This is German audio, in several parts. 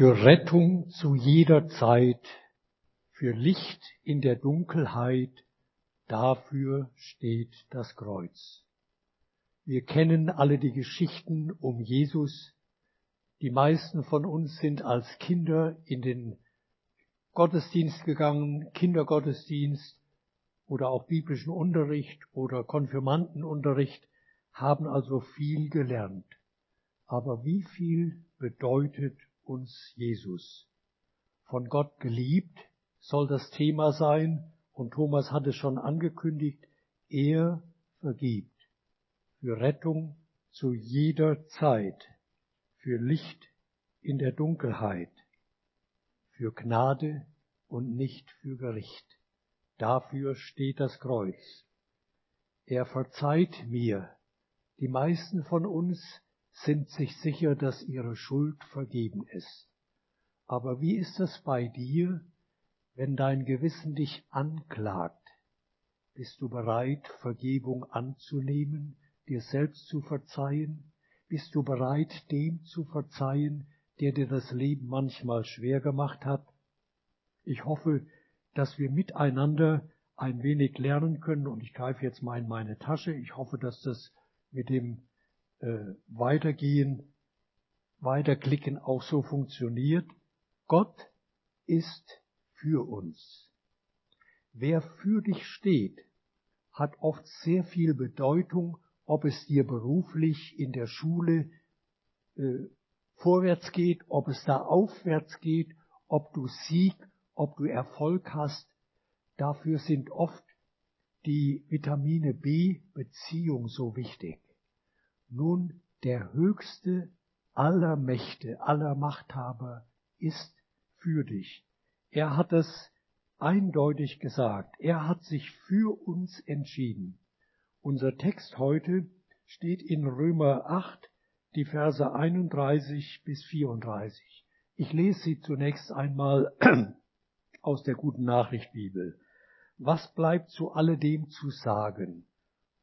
für Rettung zu jeder Zeit, für Licht in der Dunkelheit, dafür steht das Kreuz. Wir kennen alle die Geschichten um Jesus. Die meisten von uns sind als Kinder in den Gottesdienst gegangen, Kindergottesdienst oder auch biblischen Unterricht oder Konfirmandenunterricht, haben also viel gelernt. Aber wie viel bedeutet uns Jesus? Von Gott geliebt soll das Thema sein und Thomas hat es schon angekündigt, er vergibt für Rettung zu jeder Zeit, für Licht in der Dunkelheit, für Gnade und nicht für Gericht. Dafür steht das Kreuz. Er verzeiht mir. Die meisten von uns sind sich sicher, dass ihre Schuld vergeben ist. Aber wie ist es bei dir, wenn dein Gewissen dich anklagt? Bist du bereit, Vergebung anzunehmen, dir selbst zu verzeihen? Bist du bereit, dem zu verzeihen, der dir das Leben manchmal schwer gemacht hat? Ich hoffe, dass wir miteinander ein wenig lernen können. Und ich greife jetzt mal in meine Tasche. Ich hoffe, dass das mit dem äh, Weitergehen, Weiterklicken auch so funktioniert. Gott ist für uns. Wer für dich steht, hat oft sehr viel Bedeutung, ob es dir beruflich in der Schule äh, vorwärts geht, ob es da aufwärts geht, ob du Sieg ob du Erfolg hast, dafür sind oft die Vitamine B Beziehung so wichtig. Nun, der höchste aller Mächte, aller Machthaber ist für dich. Er hat es eindeutig gesagt. Er hat sich für uns entschieden. Unser Text heute steht in Römer 8, die Verse 31 bis 34. Ich lese sie zunächst einmal aus der guten Nachricht Bibel. Was bleibt zu alledem zu sagen?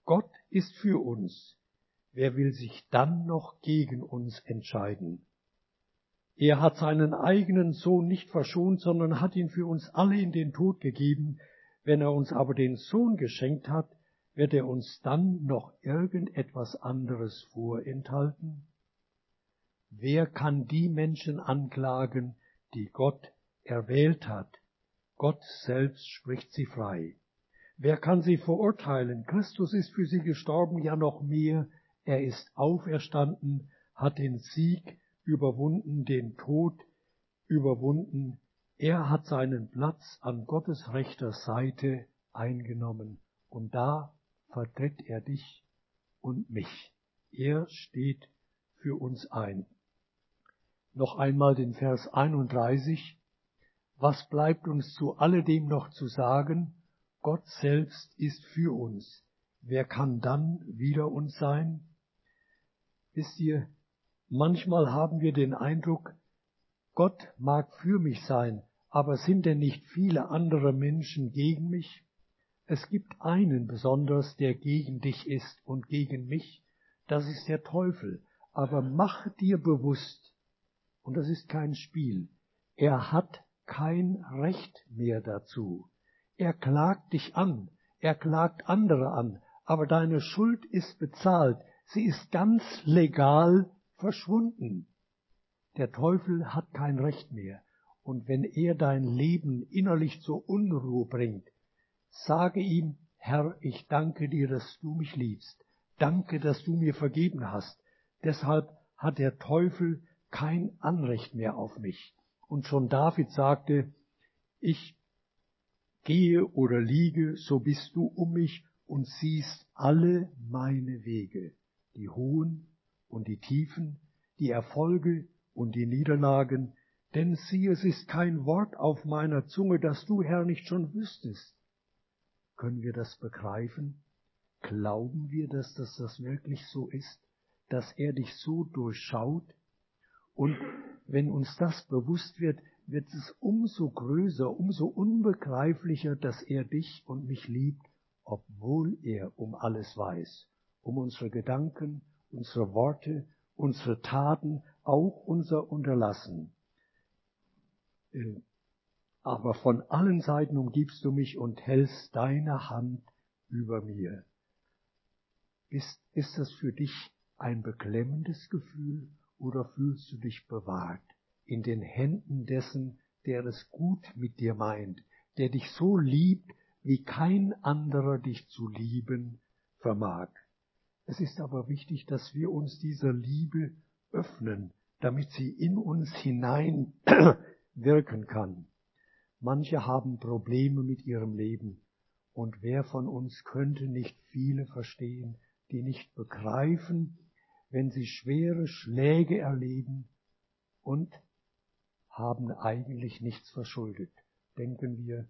Gott ist für uns. Wer will sich dann noch gegen uns entscheiden? Er hat seinen eigenen Sohn nicht verschont, sondern hat ihn für uns alle in den Tod gegeben. Wenn er uns aber den Sohn geschenkt hat, wird er uns dann noch irgendetwas anderes vorenthalten? Wer kann die Menschen anklagen, die Gott erwählt hat? Gott selbst spricht sie frei. Wer kann sie verurteilen? Christus ist für sie gestorben, ja noch mehr. Er ist auferstanden, hat den Sieg überwunden, den Tod überwunden. Er hat seinen Platz an Gottes rechter Seite eingenommen. Und da vertritt er dich und mich. Er steht für uns ein. Noch einmal den Vers 31. Was bleibt uns zu alledem noch zu sagen? Gott selbst ist für uns. Wer kann dann wider uns sein? Wisst ihr, manchmal haben wir den Eindruck, Gott mag für mich sein, aber sind denn nicht viele andere Menschen gegen mich? Es gibt einen besonders, der gegen dich ist und gegen mich, das ist der Teufel. Aber mach dir bewusst, und das ist kein Spiel, er hat kein Recht mehr dazu. Er klagt dich an, er klagt andere an, aber deine Schuld ist bezahlt, sie ist ganz legal verschwunden. Der Teufel hat kein Recht mehr, und wenn er dein Leben innerlich zur Unruhe bringt, sage ihm, Herr, ich danke dir, dass du mich liebst, danke, dass du mir vergeben hast, deshalb hat der Teufel kein Anrecht mehr auf mich. Und schon David sagte, ich gehe oder liege, so bist du um mich und siehst alle meine Wege, die hohen und die tiefen, die Erfolge und die Niederlagen, denn sieh, es ist kein Wort auf meiner Zunge, das du, Herr, nicht schon wüsstest. Können wir das begreifen? Glauben wir, dass das, das wirklich so ist, dass er dich so durchschaut? Und wenn uns das bewusst wird, wird es umso größer, umso unbegreiflicher, dass er dich und mich liebt, obwohl er um alles weiß, um unsere Gedanken, unsere Worte, unsere Taten, auch unser Unterlassen. Äh, aber von allen Seiten umgibst du mich und hältst deine Hand über mir. Ist, ist das für dich ein beklemmendes Gefühl oder fühlst du dich bewahrt in den Händen dessen, der es gut mit dir meint, der dich so liebt, wie kein anderer dich zu lieben vermag. Es ist aber wichtig, dass wir uns dieser Liebe öffnen, damit sie in uns hinein wirken kann. Manche haben Probleme mit ihrem Leben, und wer von uns könnte nicht viele verstehen, die nicht begreifen, wenn sie schwere Schläge erleben und haben eigentlich nichts verschuldet. Denken wir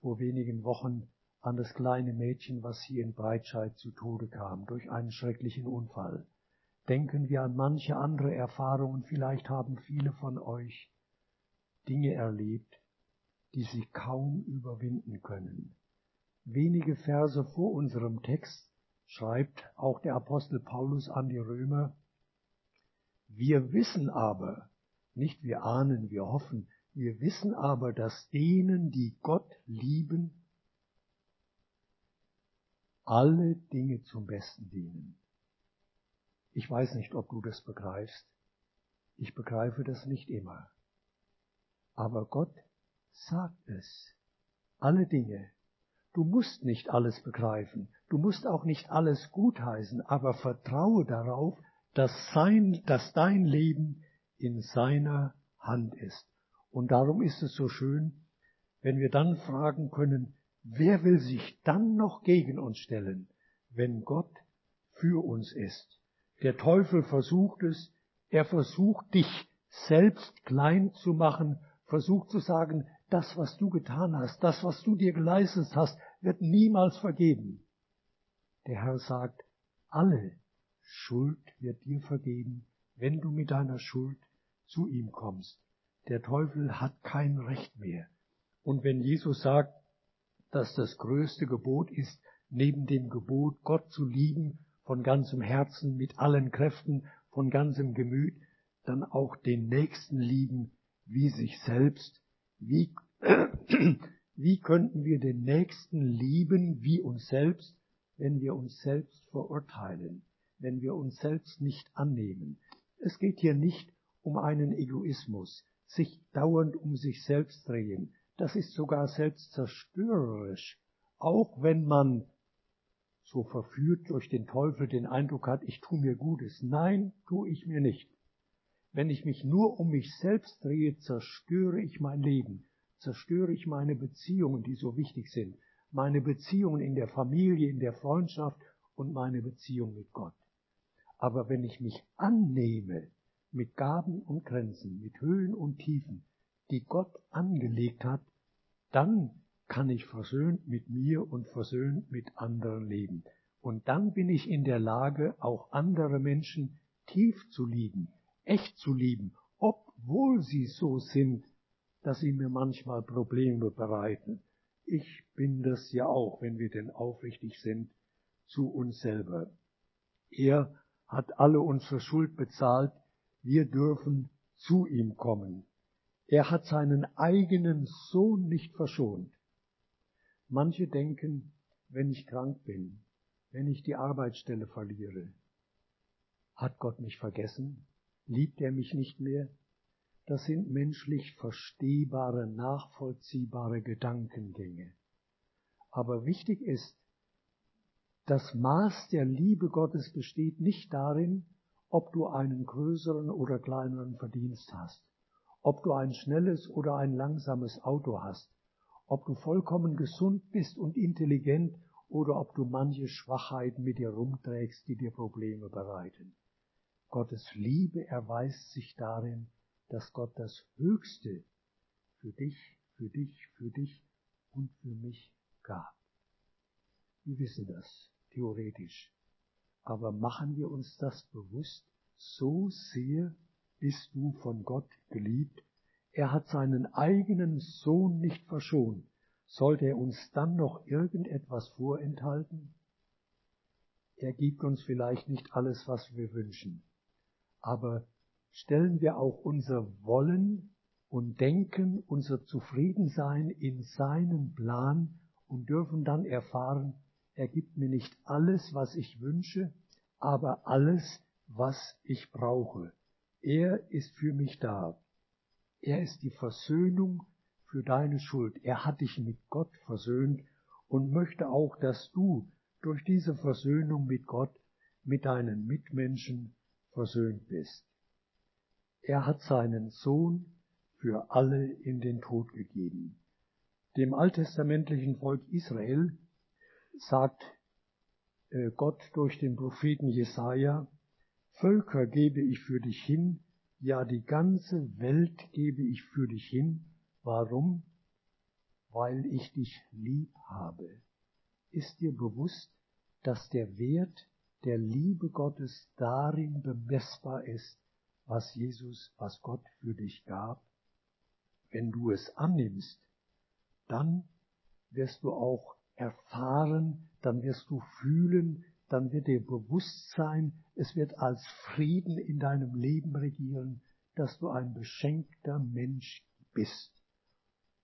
vor wenigen Wochen an das kleine Mädchen, was hier in Breitscheid zu Tode kam durch einen schrecklichen Unfall. Denken wir an manche andere Erfahrungen, vielleicht haben viele von euch Dinge erlebt, die sie kaum überwinden können. Wenige Verse vor unserem Text schreibt auch der Apostel Paulus an die Römer, wir wissen aber, nicht wir ahnen, wir hoffen, wir wissen aber, dass denen, die Gott lieben, alle Dinge zum Besten dienen. Ich weiß nicht, ob du das begreifst. Ich begreife das nicht immer. Aber Gott sagt es. Alle Dinge. Du musst nicht alles begreifen. Du musst auch nicht alles gutheißen, aber vertraue darauf, dass sein, dass dein Leben in seiner Hand ist. Und darum ist es so schön, wenn wir dann fragen können, wer will sich dann noch gegen uns stellen, wenn Gott für uns ist? Der Teufel versucht es, er versucht dich selbst klein zu machen, versucht zu sagen, das, was du getan hast, das, was du dir geleistet hast, wird niemals vergeben. Der Herr sagt, alle Schuld wird dir vergeben, wenn du mit deiner Schuld zu ihm kommst. Der Teufel hat kein Recht mehr. Und wenn Jesus sagt, dass das größte Gebot ist, neben dem Gebot, Gott zu lieben, von ganzem Herzen, mit allen Kräften, von ganzem Gemüt, dann auch den Nächsten lieben wie sich selbst. Wie, wie könnten wir den Nächsten lieben wie uns selbst, wenn wir uns selbst verurteilen, wenn wir uns selbst nicht annehmen? Es geht hier nicht um einen Egoismus, sich dauernd um sich selbst drehen. Das ist sogar selbstzerstörerisch, auch wenn man so verführt durch den Teufel den Eindruck hat, ich tue mir Gutes. Nein, tue ich mir nicht. Wenn ich mich nur um mich selbst drehe, zerstöre ich mein Leben, zerstöre ich meine Beziehungen, die so wichtig sind, meine Beziehungen in der Familie, in der Freundschaft und meine Beziehung mit Gott. Aber wenn ich mich annehme, mit Gaben und Grenzen, mit Höhen und Tiefen, die Gott angelegt hat, dann kann ich versöhnt mit mir und versöhnt mit anderen leben. Und dann bin ich in der Lage, auch andere Menschen tief zu lieben, echt zu lieben, obwohl sie so sind, dass sie mir manchmal Probleme bereiten. Ich bin das ja auch, wenn wir denn aufrichtig sind, zu uns selber. Er hat alle unsere Schuld bezahlt, wir dürfen zu ihm kommen. Er hat seinen eigenen Sohn nicht verschont. Manche denken, wenn ich krank bin, wenn ich die Arbeitsstelle verliere, hat Gott mich vergessen? Liebt er mich nicht mehr? Das sind menschlich verstehbare, nachvollziehbare Gedankengänge. Aber wichtig ist, das Maß der Liebe Gottes besteht nicht darin, ob du einen größeren oder kleineren Verdienst hast, ob du ein schnelles oder ein langsames Auto hast, ob du vollkommen gesund bist und intelligent oder ob du manche Schwachheiten mit dir rumträgst, die dir Probleme bereiten. Gottes Liebe erweist sich darin, dass Gott das Höchste für dich, für dich, für dich und für mich gab. Wir wissen das theoretisch. Aber machen wir uns das bewusst, so sehr bist du von Gott geliebt. Er hat seinen eigenen Sohn nicht verschont. Sollte er uns dann noch irgendetwas vorenthalten? Er gibt uns vielleicht nicht alles, was wir wünschen. Aber stellen wir auch unser Wollen und denken unser Zufriedensein in seinen Plan und dürfen dann erfahren, er gibt mir nicht alles, was ich wünsche, aber alles, was ich brauche. Er ist für mich da. Er ist die Versöhnung für deine Schuld. Er hat dich mit Gott versöhnt und möchte auch, dass du durch diese Versöhnung mit Gott, mit deinen Mitmenschen versöhnt bist. Er hat seinen Sohn für alle in den Tod gegeben. Dem alttestamentlichen Volk Israel sagt äh, Gott durch den Propheten Jesaja, Völker gebe ich für dich hin, ja die ganze Welt gebe ich für dich hin. Warum? Weil ich dich lieb habe. Ist dir bewusst, dass der Wert der Liebe Gottes darin bemessbar ist, was Jesus, was Gott für dich gab? Wenn du es annimmst, dann wirst du auch erfahren, dann wirst du fühlen, dann wird dir bewusst sein, es wird als Frieden in deinem Leben regieren, dass du ein beschenkter Mensch bist.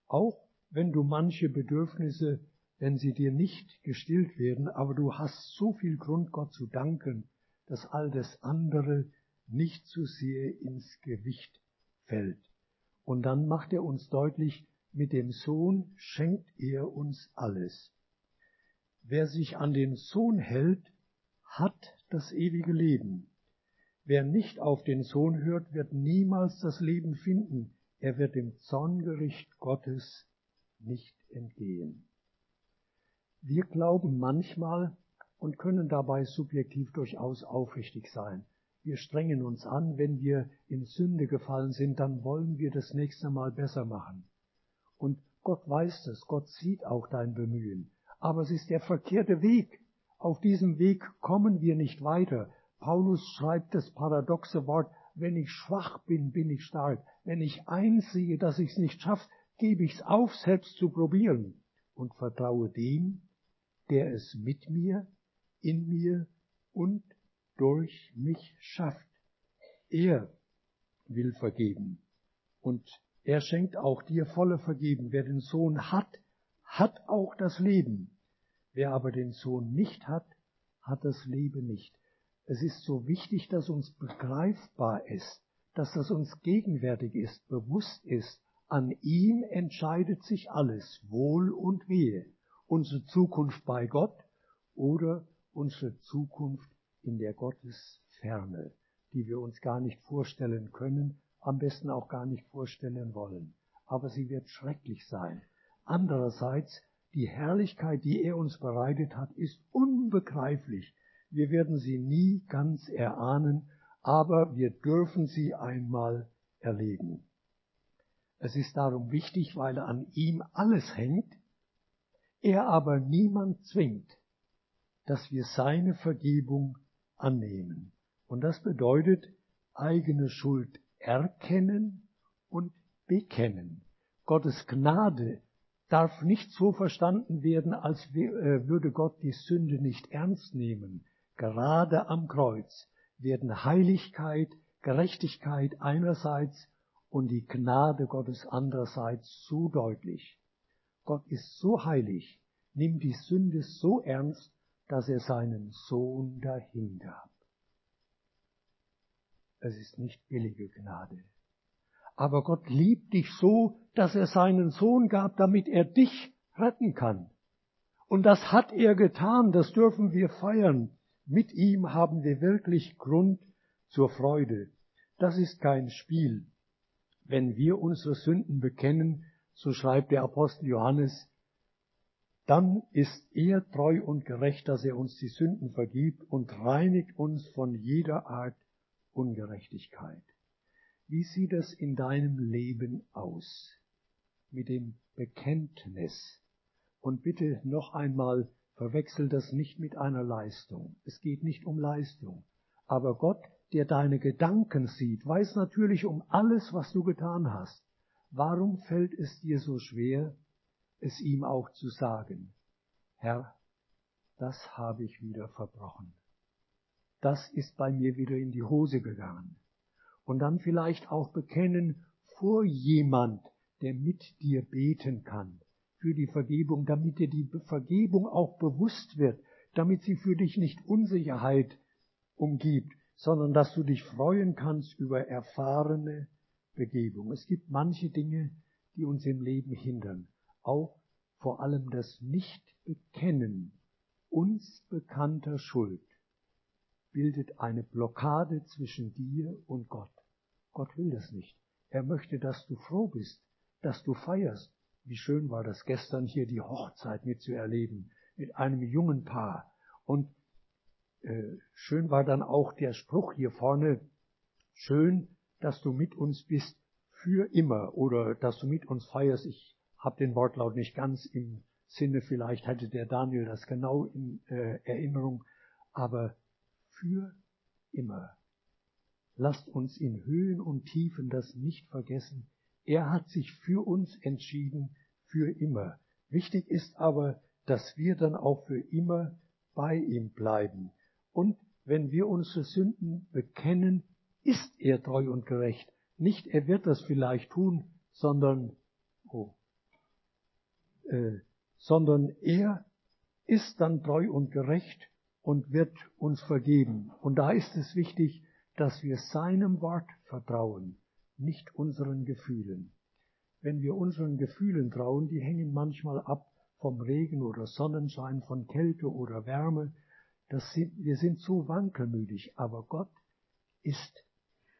Auch wenn du manche Bedürfnisse, wenn sie dir nicht gestillt werden, aber du hast so viel Grund, Gott zu danken, dass all das andere nicht zu sehr ins Gewicht fällt. Und dann macht er uns deutlich, mit dem Sohn schenkt er uns alles. Wer sich an den Sohn hält, hat das ewige Leben. Wer nicht auf den Sohn hört, wird niemals das Leben finden. Er wird dem Zorngericht Gottes nicht entgehen. Wir glauben manchmal und können dabei subjektiv durchaus aufrichtig sein. Wir strengen uns an, wenn wir in Sünde gefallen sind, dann wollen wir das nächste Mal besser machen. Und Gott weiß das, Gott sieht auch dein Bemühen. Aber es ist der verkehrte Weg. Auf diesem Weg kommen wir nicht weiter. Paulus schreibt das paradoxe Wort, wenn ich schwach bin, bin ich stark. Wenn ich einsehe, dass ich es nicht schaffe, gebe ich es auf, selbst zu probieren und vertraue dem, der es mit mir, in mir und durch mich schafft. Er will vergeben. Und er schenkt auch dir volle Vergeben. Wer den Sohn hat, hat auch das Leben. Wer aber den Sohn nicht hat, hat das Leben nicht. Es ist so wichtig, dass uns begreifbar ist, dass das uns gegenwärtig ist, bewusst ist. An ihm entscheidet sich alles, Wohl und Wehe. Unsere Zukunft bei Gott oder unsere Zukunft in der Gottesferne, die wir uns gar nicht vorstellen können, am besten auch gar nicht vorstellen wollen. Aber sie wird schrecklich sein. Andererseits, die Herrlichkeit, die er uns bereitet hat, ist unbegreiflich. Wir werden sie nie ganz erahnen, aber wir dürfen sie einmal erleben. Es ist darum wichtig, weil an ihm alles hängt, er aber niemand zwingt, dass wir seine Vergebung annehmen. Und das bedeutet eigene Schuld erkennen und bekennen. Gottes Gnade darf nicht so verstanden werden, als äh, würde Gott die Sünde nicht ernst nehmen. Gerade am Kreuz werden Heiligkeit, Gerechtigkeit einerseits und die Gnade Gottes andererseits so deutlich. Gott ist so heilig, nimmt die Sünde so ernst, dass er seinen Sohn dahingab. Es ist nicht billige Gnade. Aber Gott liebt dich so, dass er seinen Sohn gab, damit er dich retten kann. Und das hat er getan, das dürfen wir feiern. Mit ihm haben wir wirklich Grund zur Freude. Das ist kein Spiel. Wenn wir unsere Sünden bekennen, so schreibt der Apostel Johannes, dann ist er treu und gerecht, dass er uns die Sünden vergibt und reinigt uns von jeder Art Ungerechtigkeit. Wie sieht es in deinem Leben aus mit dem Bekenntnis? Und bitte noch einmal, verwechsel das nicht mit einer Leistung. Es geht nicht um Leistung. Aber Gott, der deine Gedanken sieht, weiß natürlich um alles, was du getan hast. Warum fällt es dir so schwer, es ihm auch zu sagen, Herr, das habe ich wieder verbrochen. Das ist bei mir wieder in die Hose gegangen. Und dann vielleicht auch bekennen vor jemand, der mit dir beten kann für die Vergebung, damit dir die Vergebung auch bewusst wird, damit sie für dich nicht Unsicherheit umgibt, sondern dass du dich freuen kannst über erfahrene Begebung. Es gibt manche Dinge, die uns im Leben hindern, auch vor allem das Nichtbekennen uns bekannter Schuld bildet eine Blockade zwischen dir und Gott. Gott will das nicht. Er möchte, dass du froh bist, dass du feierst. Wie schön war das gestern hier die Hochzeit mitzuerleben mit einem jungen Paar. Und äh, schön war dann auch der Spruch hier vorne, schön, dass du mit uns bist für immer oder dass du mit uns feierst. Ich habe den Wortlaut nicht ganz im Sinne, vielleicht hatte der Daniel das genau in äh, Erinnerung, aber für immer. Lasst uns in Höhen und Tiefen das nicht vergessen. Er hat sich für uns entschieden, für immer. Wichtig ist aber, dass wir dann auch für immer bei ihm bleiben. Und wenn wir unsere Sünden bekennen, ist er treu und gerecht. Nicht er wird das vielleicht tun, sondern, oh, äh, sondern er ist dann treu und gerecht und wird uns vergeben. Und da ist es wichtig, dass wir seinem Wort vertrauen, nicht unseren Gefühlen. Wenn wir unseren Gefühlen trauen, die hängen manchmal ab vom Regen oder Sonnenschein, von Kälte oder Wärme. Sind, wir sind so wankelmütig, aber Gott ist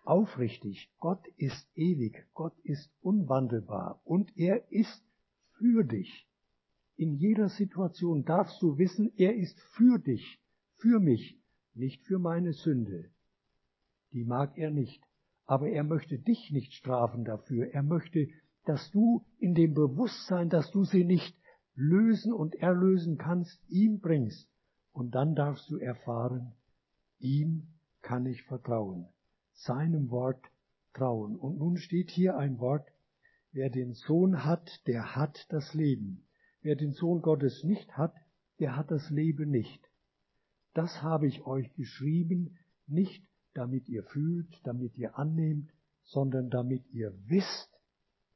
aufrichtig, Gott ist ewig, Gott ist unwandelbar und er ist für dich. In jeder Situation darfst du wissen, er ist für dich, für mich, nicht für meine Sünde. Die mag er nicht, aber er möchte dich nicht strafen dafür. Er möchte, dass du in dem Bewusstsein, dass du sie nicht lösen und erlösen kannst, ihm bringst. Und dann darfst du erfahren, ihm kann ich vertrauen, seinem Wort trauen. Und nun steht hier ein Wort, wer den Sohn hat, der hat das Leben. Wer den Sohn Gottes nicht hat, der hat das Leben nicht. Das habe ich euch geschrieben, nicht damit ihr fühlt, damit ihr annehmt, sondern damit ihr wisst,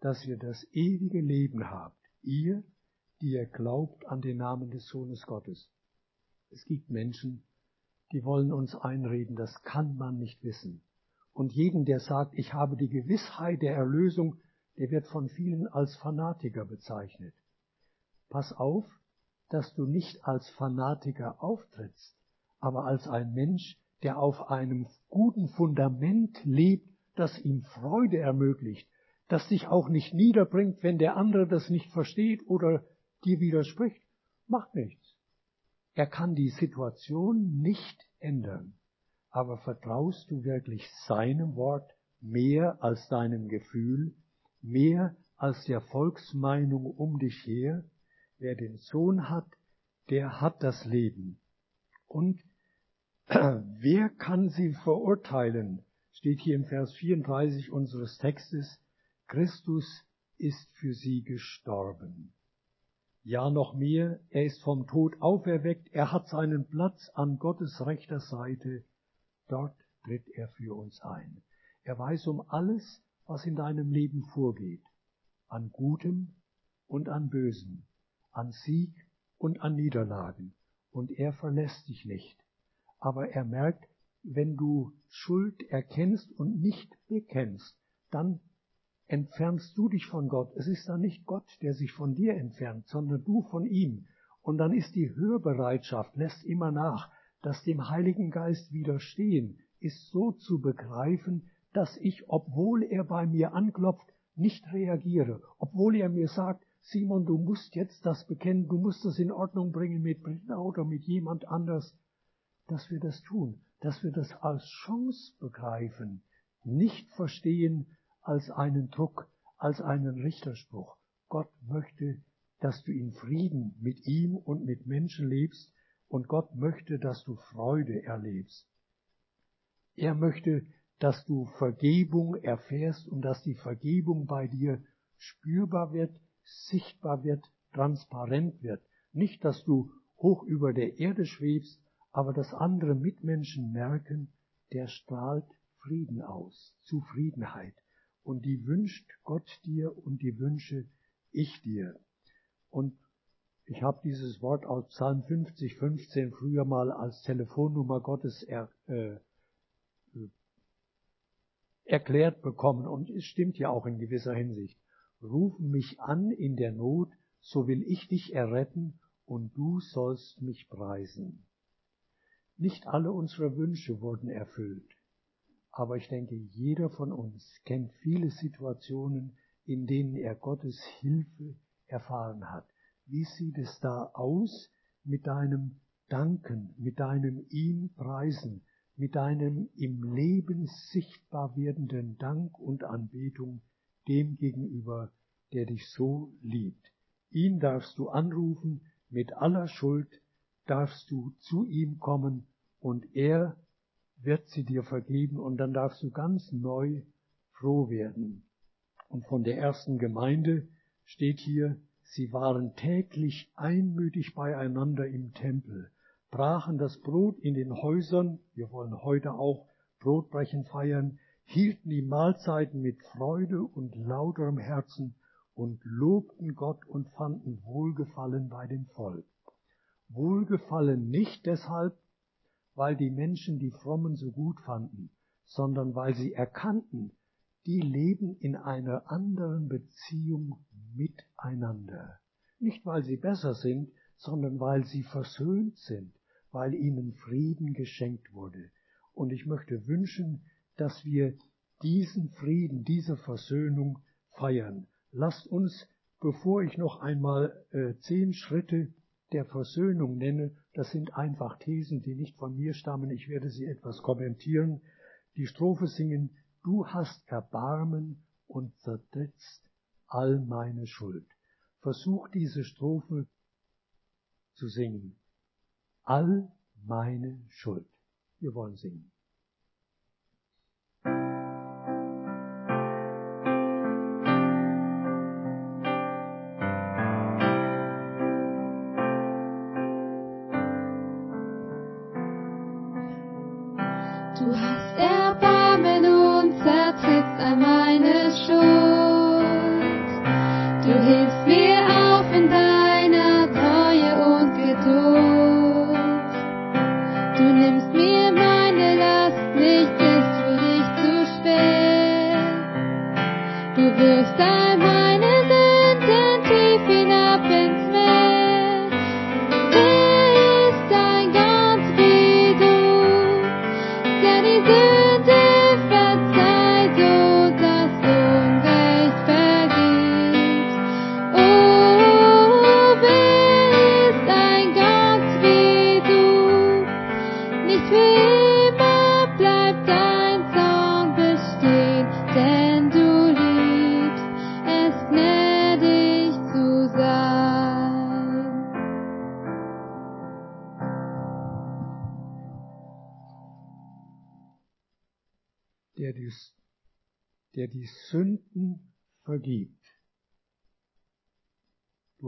dass ihr das ewige Leben habt. Ihr, die ihr glaubt an den Namen des Sohnes Gottes. Es gibt Menschen, die wollen uns einreden, das kann man nicht wissen. Und jeden, der sagt, ich habe die Gewissheit der Erlösung, der wird von vielen als Fanatiker bezeichnet. Pass auf, dass du nicht als Fanatiker auftrittst, aber als ein Mensch, der auf einem guten Fundament lebt, das ihm Freude ermöglicht, das dich auch nicht niederbringt, wenn der andere das nicht versteht oder dir widerspricht. Macht nichts. Er kann die Situation nicht ändern. Aber vertraust du wirklich seinem Wort mehr als deinem Gefühl, mehr als der Volksmeinung um dich her? Wer den Sohn hat, der hat das Leben. Und wer kann sie verurteilen? Steht hier im Vers 34 unseres Textes. Christus ist für sie gestorben. Ja, noch mehr, er ist vom Tod auferweckt, er hat seinen Platz an Gottes rechter Seite. Dort tritt er für uns ein. Er weiß um alles, was in deinem Leben vorgeht, an Gutem und an Bösem an Sieg und an Niederlagen. Und er verlässt dich nicht. Aber er merkt, wenn du Schuld erkennst und nicht bekennst, dann entfernst du dich von Gott. Es ist dann nicht Gott, der sich von dir entfernt, sondern du von ihm. Und dann ist die Hörbereitschaft, lässt immer nach, dass dem Heiligen Geist widerstehen, ist so zu begreifen, dass ich, obwohl er bei mir anklopft, nicht reagiere, obwohl er mir sagt, Simon, du musst jetzt das bekennen, du musst das in Ordnung bringen mit Britta oder mit jemand anders, dass wir das tun, dass wir das als Chance begreifen, nicht verstehen als einen Druck, als einen Richterspruch. Gott möchte, dass du in Frieden mit ihm und mit Menschen lebst und Gott möchte, dass du Freude erlebst. Er möchte, dass du Vergebung erfährst und dass die Vergebung bei dir spürbar wird, sichtbar wird, transparent wird. Nicht, dass du hoch über der Erde schwebst, aber dass andere Mitmenschen merken, der strahlt Frieden aus, Zufriedenheit. und die wünscht Gott dir und die wünsche ich dir. Und ich habe dieses Wort aus Psalm 50, 15 früher mal als Telefonnummer Gottes er, äh, erklärt bekommen und es stimmt ja auch in gewisser Hinsicht. Ruf mich an in der Not, so will ich dich erretten und du sollst mich preisen. Nicht alle unsere Wünsche wurden erfüllt, aber ich denke, jeder von uns kennt viele Situationen, in denen er Gottes Hilfe erfahren hat. Wie sieht es da aus mit deinem Danken, mit deinem ihm preisen, mit deinem im Leben sichtbar werdenden Dank und Anbetung dem gegenüber, der dich so liebt. Ihn darfst du anrufen, mit aller Schuld darfst du zu ihm kommen und er wird sie dir vergeben und dann darfst du ganz neu froh werden. Und von der ersten Gemeinde steht hier, sie waren täglich einmütig beieinander im Tempel brachen das Brot in den Häusern, wir wollen heute auch Brotbrechen feiern, hielten die Mahlzeiten mit Freude und lauterem Herzen und lobten Gott und fanden Wohlgefallen bei dem Volk. Wohlgefallen nicht deshalb, weil die Menschen die Frommen so gut fanden, sondern weil sie erkannten, die leben in einer anderen Beziehung miteinander. Nicht weil sie besser sind, sondern weil sie versöhnt sind, weil ihnen Frieden geschenkt wurde. Und ich möchte wünschen, dass wir diesen Frieden, diese Versöhnung feiern. Lasst uns, bevor ich noch einmal äh, zehn Schritte der Versöhnung nenne, das sind einfach Thesen, die nicht von mir stammen, ich werde sie etwas kommentieren, die Strophe singen, du hast Erbarmen und zertrittst all meine Schuld. Versuch diese Strophe zu singen all meine Schuld. Wir wollen singen.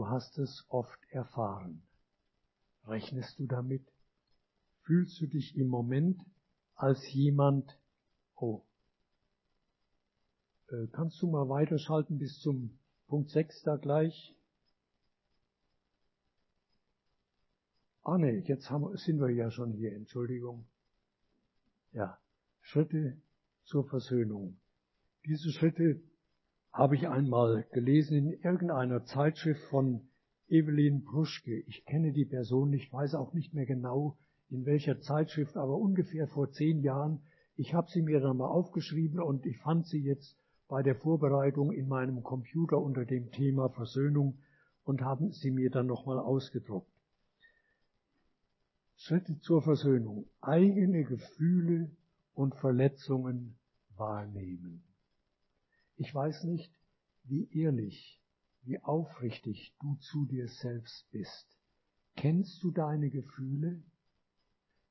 Hast es oft erfahren. Rechnest du damit? Fühlst du dich im Moment als jemand, oh, äh, kannst du mal weiterschalten bis zum Punkt 6 da gleich? Ah ne, jetzt haben, sind wir ja schon hier, Entschuldigung. Ja, Schritte zur Versöhnung. Diese Schritte habe ich einmal gelesen in irgendeiner Zeitschrift von Evelyn Pruschke. Ich kenne die Person nicht, weiß auch nicht mehr genau in welcher Zeitschrift, aber ungefähr vor zehn Jahren. Ich habe sie mir dann mal aufgeschrieben und ich fand sie jetzt bei der Vorbereitung in meinem Computer unter dem Thema Versöhnung und haben sie mir dann nochmal ausgedruckt. Schritte zur Versöhnung. Eigene Gefühle und Verletzungen wahrnehmen. Ich weiß nicht, wie ehrlich wie aufrichtig du zu dir selbst bist. Kennst du deine Gefühle?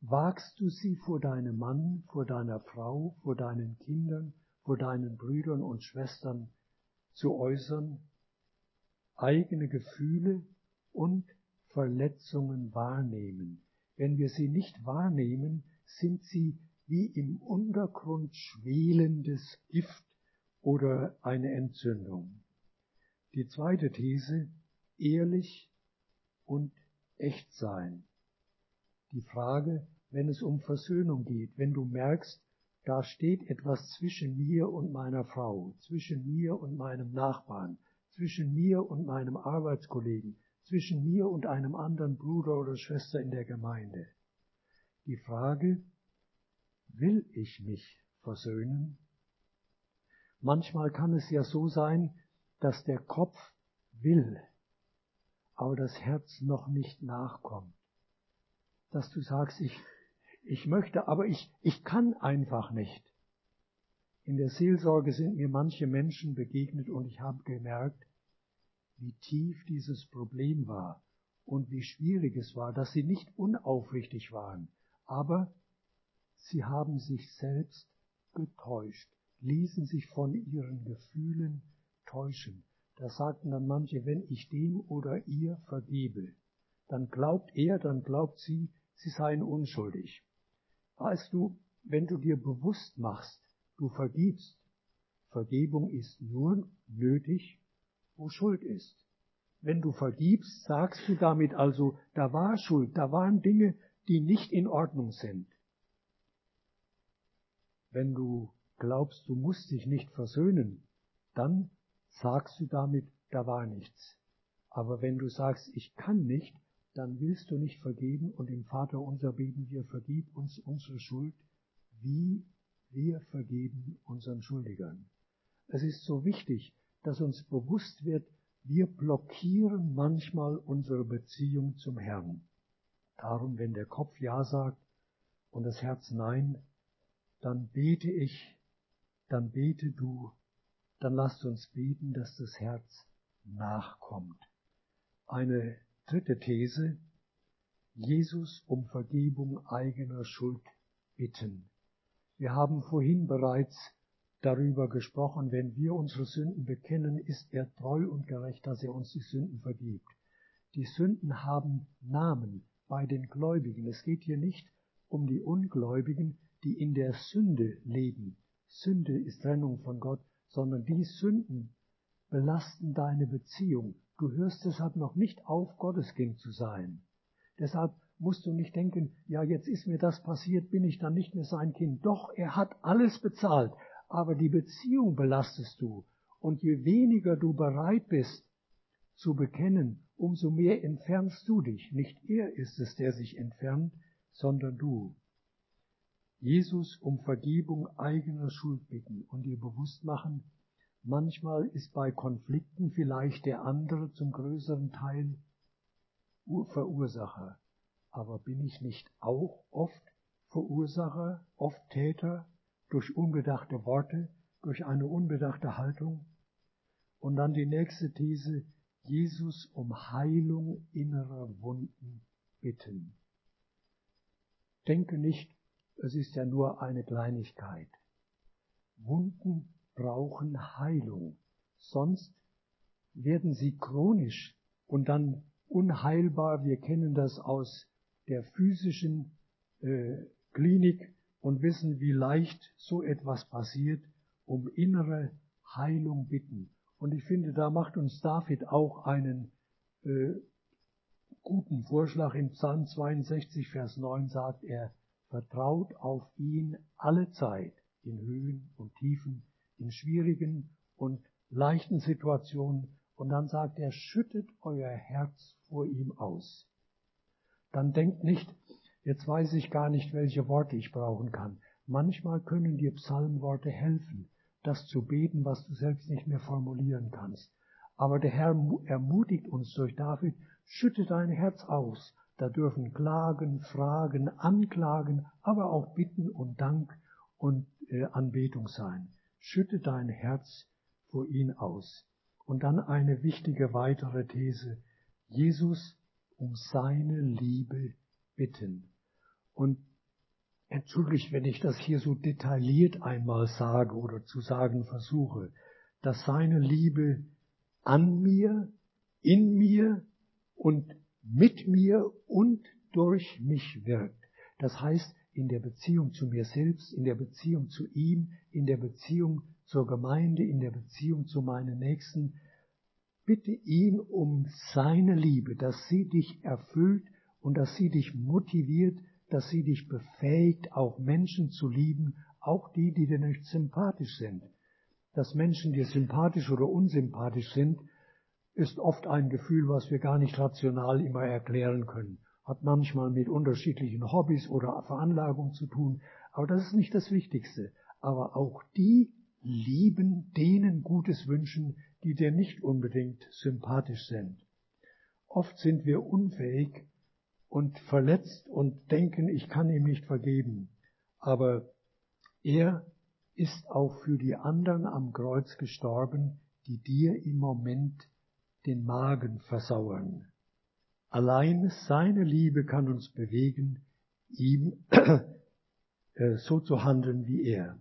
Wagst du sie vor deinem Mann, vor deiner Frau, vor deinen Kindern, vor deinen Brüdern und Schwestern zu äußern? Eigene Gefühle und Verletzungen wahrnehmen. Wenn wir sie nicht wahrnehmen, sind sie wie im Untergrund schwelendes Gift oder eine Entzündung. Die zweite These, ehrlich und echt sein. Die Frage, wenn es um Versöhnung geht, wenn du merkst, da steht etwas zwischen mir und meiner Frau, zwischen mir und meinem Nachbarn, zwischen mir und meinem Arbeitskollegen, zwischen mir und einem anderen Bruder oder Schwester in der Gemeinde. Die Frage, will ich mich versöhnen? Manchmal kann es ja so sein, dass der Kopf will, aber das Herz noch nicht nachkommt. Dass du sagst, ich, ich möchte, aber ich, ich kann einfach nicht. In der Seelsorge sind mir manche Menschen begegnet und ich habe gemerkt, wie tief dieses Problem war und wie schwierig es war, dass sie nicht unaufrichtig waren, aber sie haben sich selbst getäuscht, ließen sich von ihren Gefühlen täuschen. Da sagten dann manche, wenn ich dem oder ihr vergebe, dann glaubt er, dann glaubt sie, sie seien unschuldig. Weißt du, wenn du dir bewusst machst, du vergibst, Vergebung ist nur nötig, wo Schuld ist. Wenn du vergibst, sagst du damit also, da war Schuld, da waren Dinge, die nicht in Ordnung sind. Wenn du glaubst, du musst dich nicht versöhnen, dann sagst du damit, da war nichts. Aber wenn du sagst, ich kann nicht, dann willst du nicht vergeben und im Vater unser beten wir, vergib uns unsere Schuld, wie wir vergeben unseren Schuldigern. Es ist so wichtig, dass uns bewusst wird, wir blockieren manchmal unsere Beziehung zum Herrn. Darum, wenn der Kopf Ja sagt und das Herz Nein, dann bete ich, dann bete du, dann lasst uns beten, dass das Herz nachkommt. Eine dritte These, Jesus um Vergebung eigener Schuld bitten. Wir haben vorhin bereits darüber gesprochen, wenn wir unsere Sünden bekennen, ist er treu und gerecht, dass er uns die Sünden vergibt. Die Sünden haben Namen bei den Gläubigen. Es geht hier nicht um die Ungläubigen, die in der Sünde leben. Sünde ist Trennung von Gott, sondern die Sünden belasten deine Beziehung. Du hörst deshalb noch nicht auf, Gottes Kind zu sein. Deshalb musst du nicht denken, ja, jetzt ist mir das passiert, bin ich dann nicht mehr sein Kind. Doch, er hat alles bezahlt aber die Beziehung belastest du. Und je weniger du bereit bist zu bekennen, umso mehr entfernst du dich. Nicht er ist es, der sich entfernt, sondern du. Jesus um Vergebung eigener Schuld bitten und dir bewusst machen, manchmal ist bei Konflikten vielleicht der andere zum größeren Teil Verursacher. Aber bin ich nicht auch oft Verursacher, oft Täter? durch unbedachte Worte, durch eine unbedachte Haltung. Und dann die nächste These, Jesus um Heilung innerer Wunden bitten. Denke nicht, es ist ja nur eine Kleinigkeit. Wunden brauchen Heilung, sonst werden sie chronisch und dann unheilbar. Wir kennen das aus der physischen äh, Klinik und wissen, wie leicht so etwas passiert, um innere Heilung bitten. Und ich finde, da macht uns David auch einen äh, guten Vorschlag. In Psalm 62, Vers 9 sagt er, vertraut auf ihn alle Zeit, in Höhen und Tiefen, in schwierigen und leichten Situationen. Und dann sagt er, schüttet euer Herz vor ihm aus. Dann denkt nicht, Jetzt weiß ich gar nicht, welche Worte ich brauchen kann. Manchmal können dir Psalmworte helfen, das zu beten, was du selbst nicht mehr formulieren kannst. Aber der Herr ermutigt uns durch David, schütte dein Herz aus. Da dürfen Klagen, Fragen, Anklagen, aber auch Bitten und Dank und äh, Anbetung sein. Schütte dein Herz vor ihn aus. Und dann eine wichtige weitere These. Jesus um seine Liebe bitten. Und entschuldigt, wenn ich das hier so detailliert einmal sage oder zu sagen versuche, dass seine Liebe an mir, in mir und mit mir und durch mich wirkt. Das heißt, in der Beziehung zu mir selbst, in der Beziehung zu ihm, in der Beziehung zur Gemeinde, in der Beziehung zu meinen Nächsten, bitte ihn um seine Liebe, dass sie dich erfüllt und dass sie dich motiviert, dass sie dich befähigt, auch Menschen zu lieben, auch die, die dir nicht sympathisch sind. Dass Menschen dir sympathisch oder unsympathisch sind, ist oft ein Gefühl, was wir gar nicht rational immer erklären können. Hat manchmal mit unterschiedlichen Hobbys oder Veranlagungen zu tun, aber das ist nicht das Wichtigste. Aber auch die lieben, denen Gutes wünschen, die dir nicht unbedingt sympathisch sind. Oft sind wir unfähig und verletzt und denken, ich kann ihm nicht vergeben. Aber er ist auch für die anderen am Kreuz gestorben, die dir im Moment den Magen versauern. Allein seine Liebe kann uns bewegen, ihm äh, so zu handeln wie er.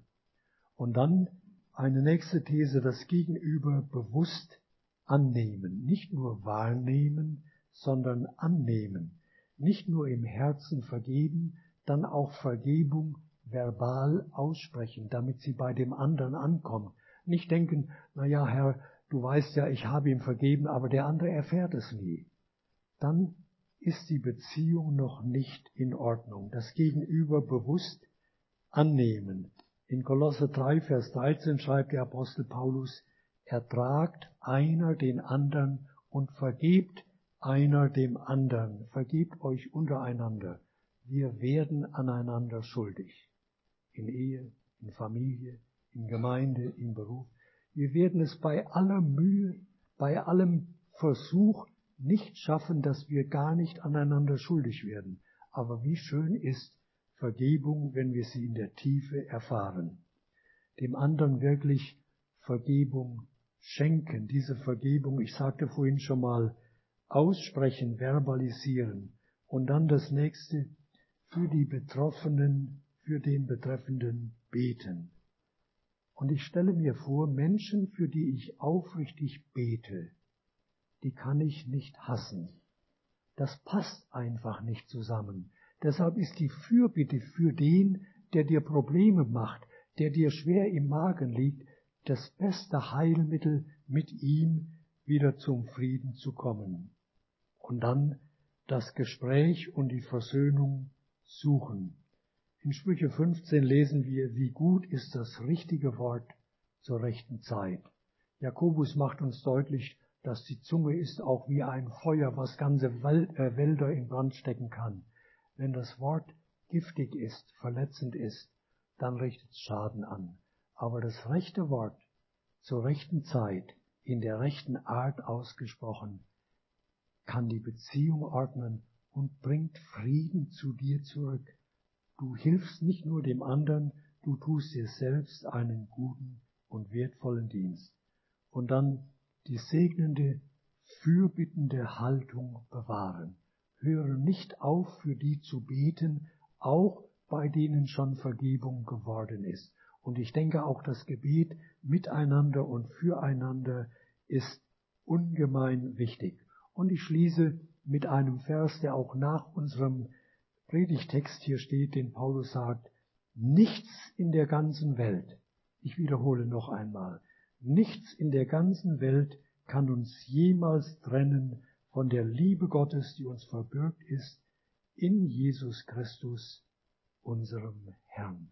Und dann eine nächste These, das Gegenüber bewusst annehmen, nicht nur wahrnehmen, sondern annehmen, nicht nur im Herzen vergeben, dann auch Vergebung verbal aussprechen, damit sie bei dem anderen ankommen. Nicht denken, na ja, Herr, du weißt ja, ich habe ihm vergeben, aber der andere erfährt es nie. Dann ist die Beziehung noch nicht in Ordnung. Das Gegenüber bewusst annehmen. In Kolosse 3, Vers 13 schreibt der Apostel Paulus, ertragt einer den anderen und vergebt einer dem anderen. Vergebt euch untereinander. Wir werden aneinander schuldig. In Ehe, in Familie, in Gemeinde, im Beruf. Wir werden es bei aller Mühe, bei allem Versuch nicht schaffen, dass wir gar nicht aneinander schuldig werden. Aber wie schön ist Vergebung, wenn wir sie in der Tiefe erfahren. Dem anderen wirklich Vergebung schenken. Diese Vergebung, ich sagte vorhin schon mal, aussprechen, verbalisieren. Und dann das nächste, für die Betroffenen, für den Betreffenden beten. Und ich stelle mir vor, Menschen, für die ich aufrichtig bete, die kann ich nicht hassen. Das passt einfach nicht zusammen. Deshalb ist die Fürbitte für den, der dir Probleme macht, der dir schwer im Magen liegt, das beste Heilmittel, mit ihm wieder zum Frieden zu kommen. Und dann das Gespräch und die Versöhnung suchen. In Sprüche 15 lesen wir, wie gut ist das richtige Wort zur rechten Zeit. Jakobus macht uns deutlich, dass die Zunge ist auch wie ein Feuer, was ganze äh, Wälder in Brand stecken kann. Wenn das Wort giftig ist, verletzend ist, dann richtet es Schaden an. Aber das rechte Wort zur rechten Zeit, in der rechten Art ausgesprochen, kann die Beziehung ordnen und bringt Frieden zu dir zurück. Du hilfst nicht nur dem anderen, du tust dir selbst einen guten und wertvollen Dienst. Und dann die segnende, fürbittende Haltung bewahren. Höre nicht auf, für die zu beten, auch bei denen schon Vergebung geworden ist. Und ich denke auch das Gebet miteinander und füreinander ist ungemein wichtig. Und ich schließe mit einem Vers, der auch nach unserem Predigtext hier steht, den Paulus sagt, nichts in der ganzen Welt, ich wiederhole noch einmal, nichts in der ganzen Welt kann uns jemals trennen von der Liebe Gottes, die uns verbürgt ist in Jesus Christus, unserem Herrn.